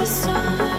the sun.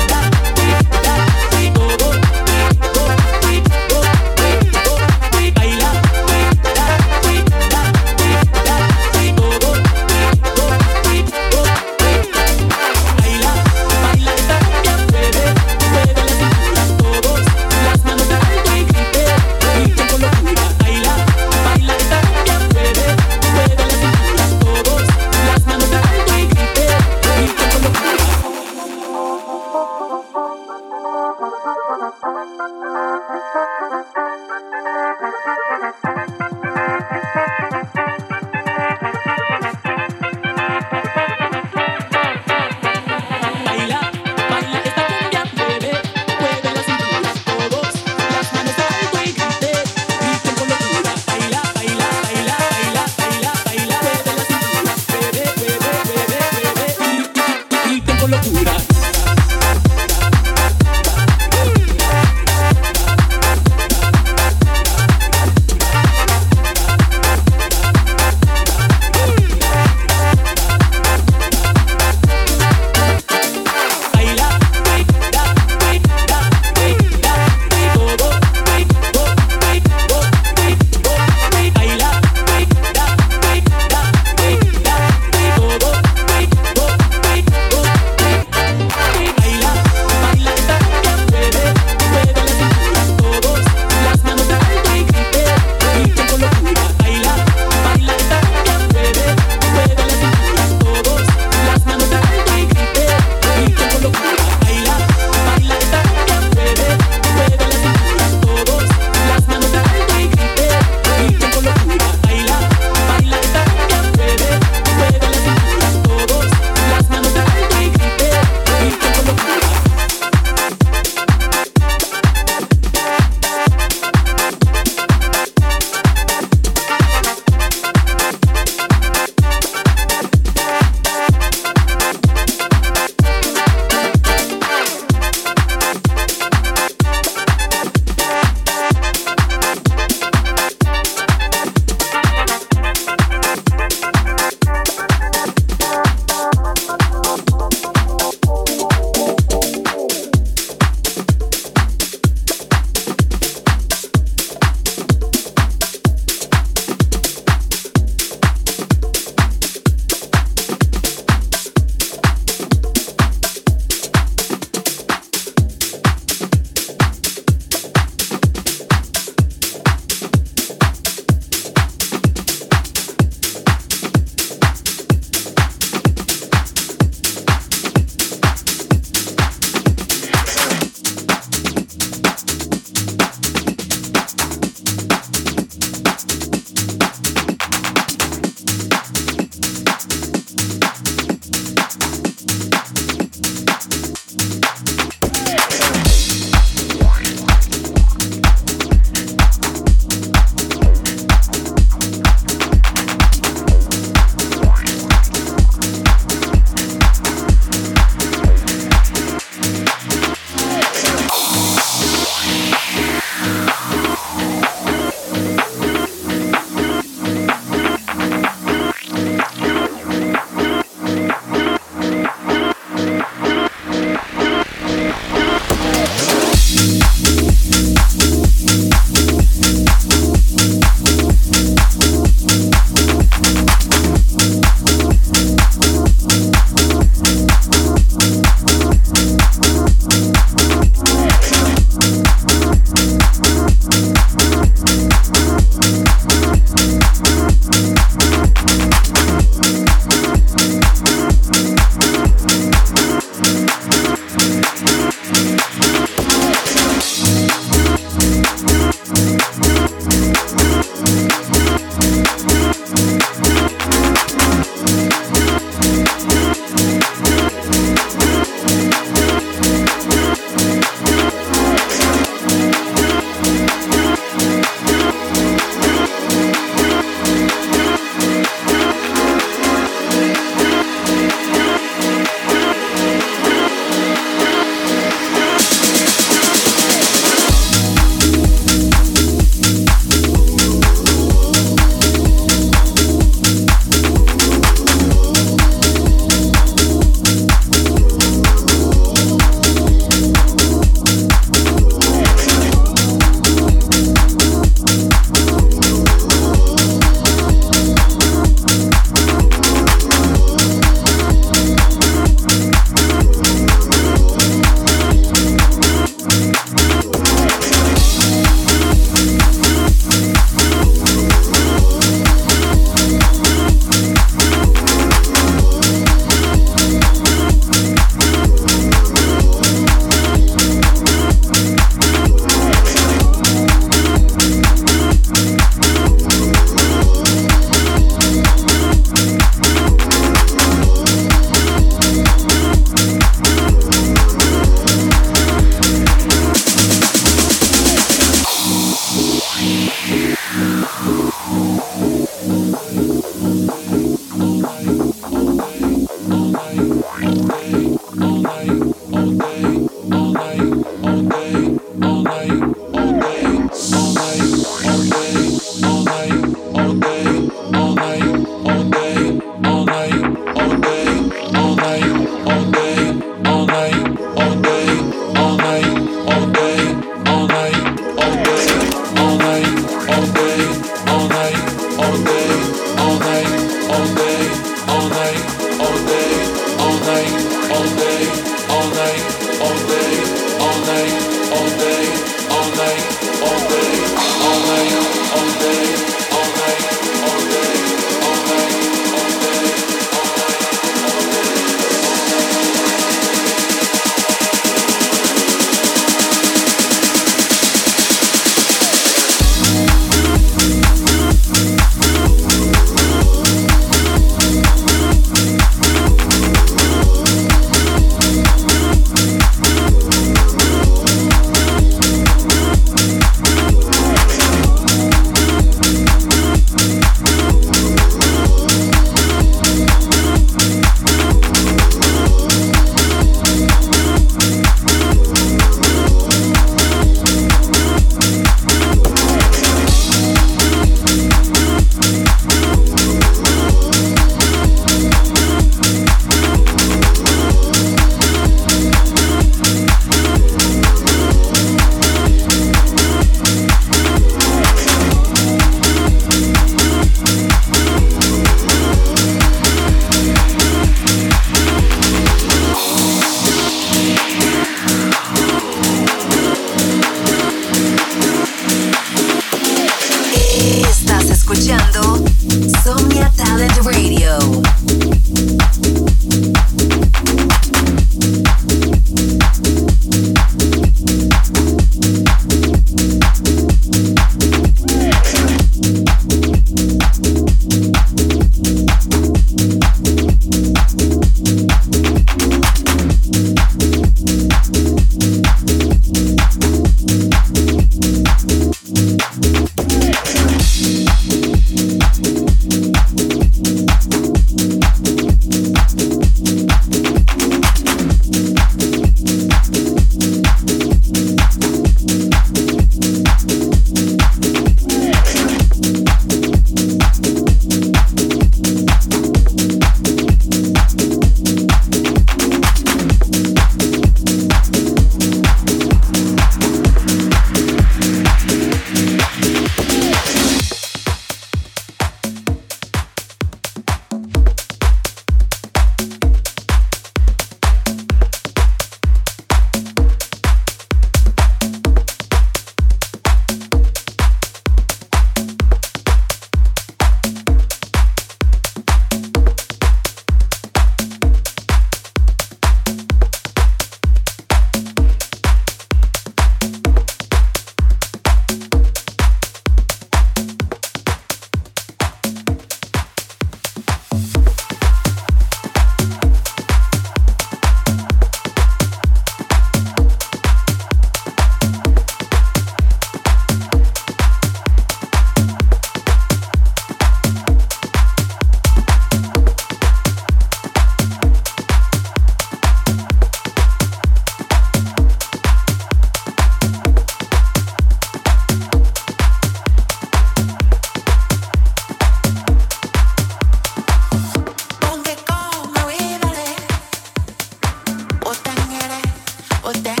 was that?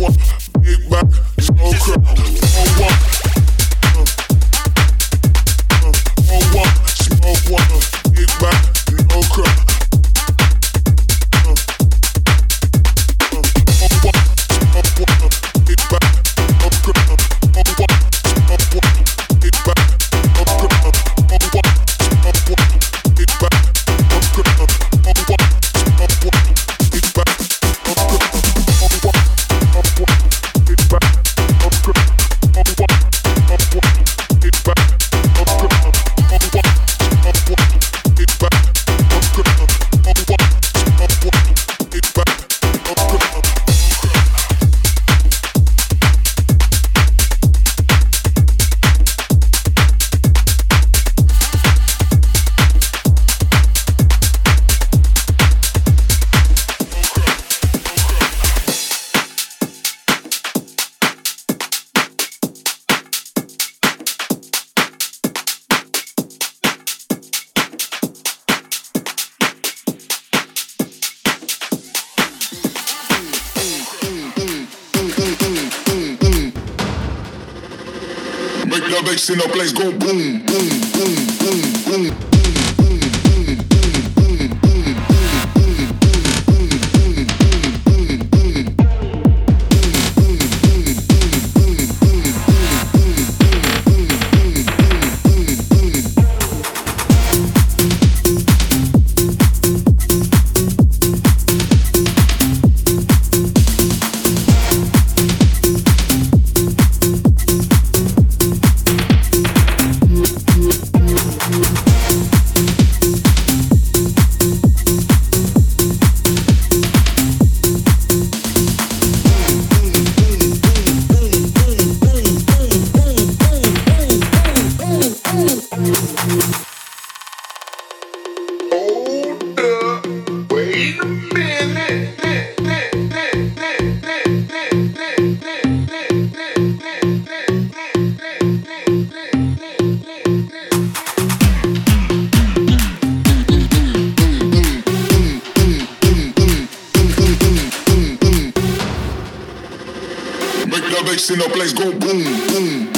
one. Place go boom, boom, Talent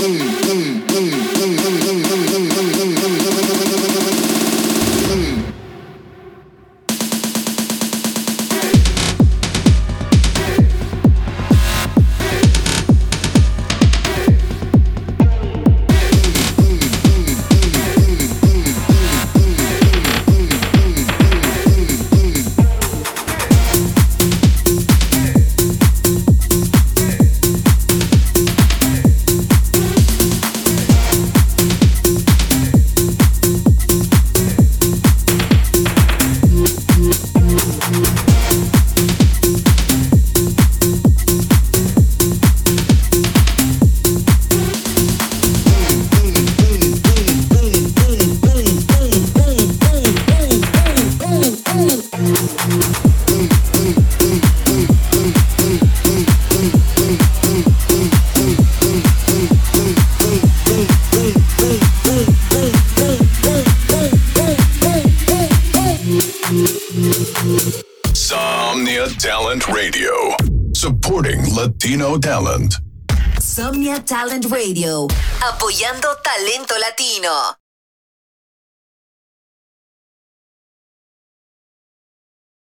Apoyando talento latino.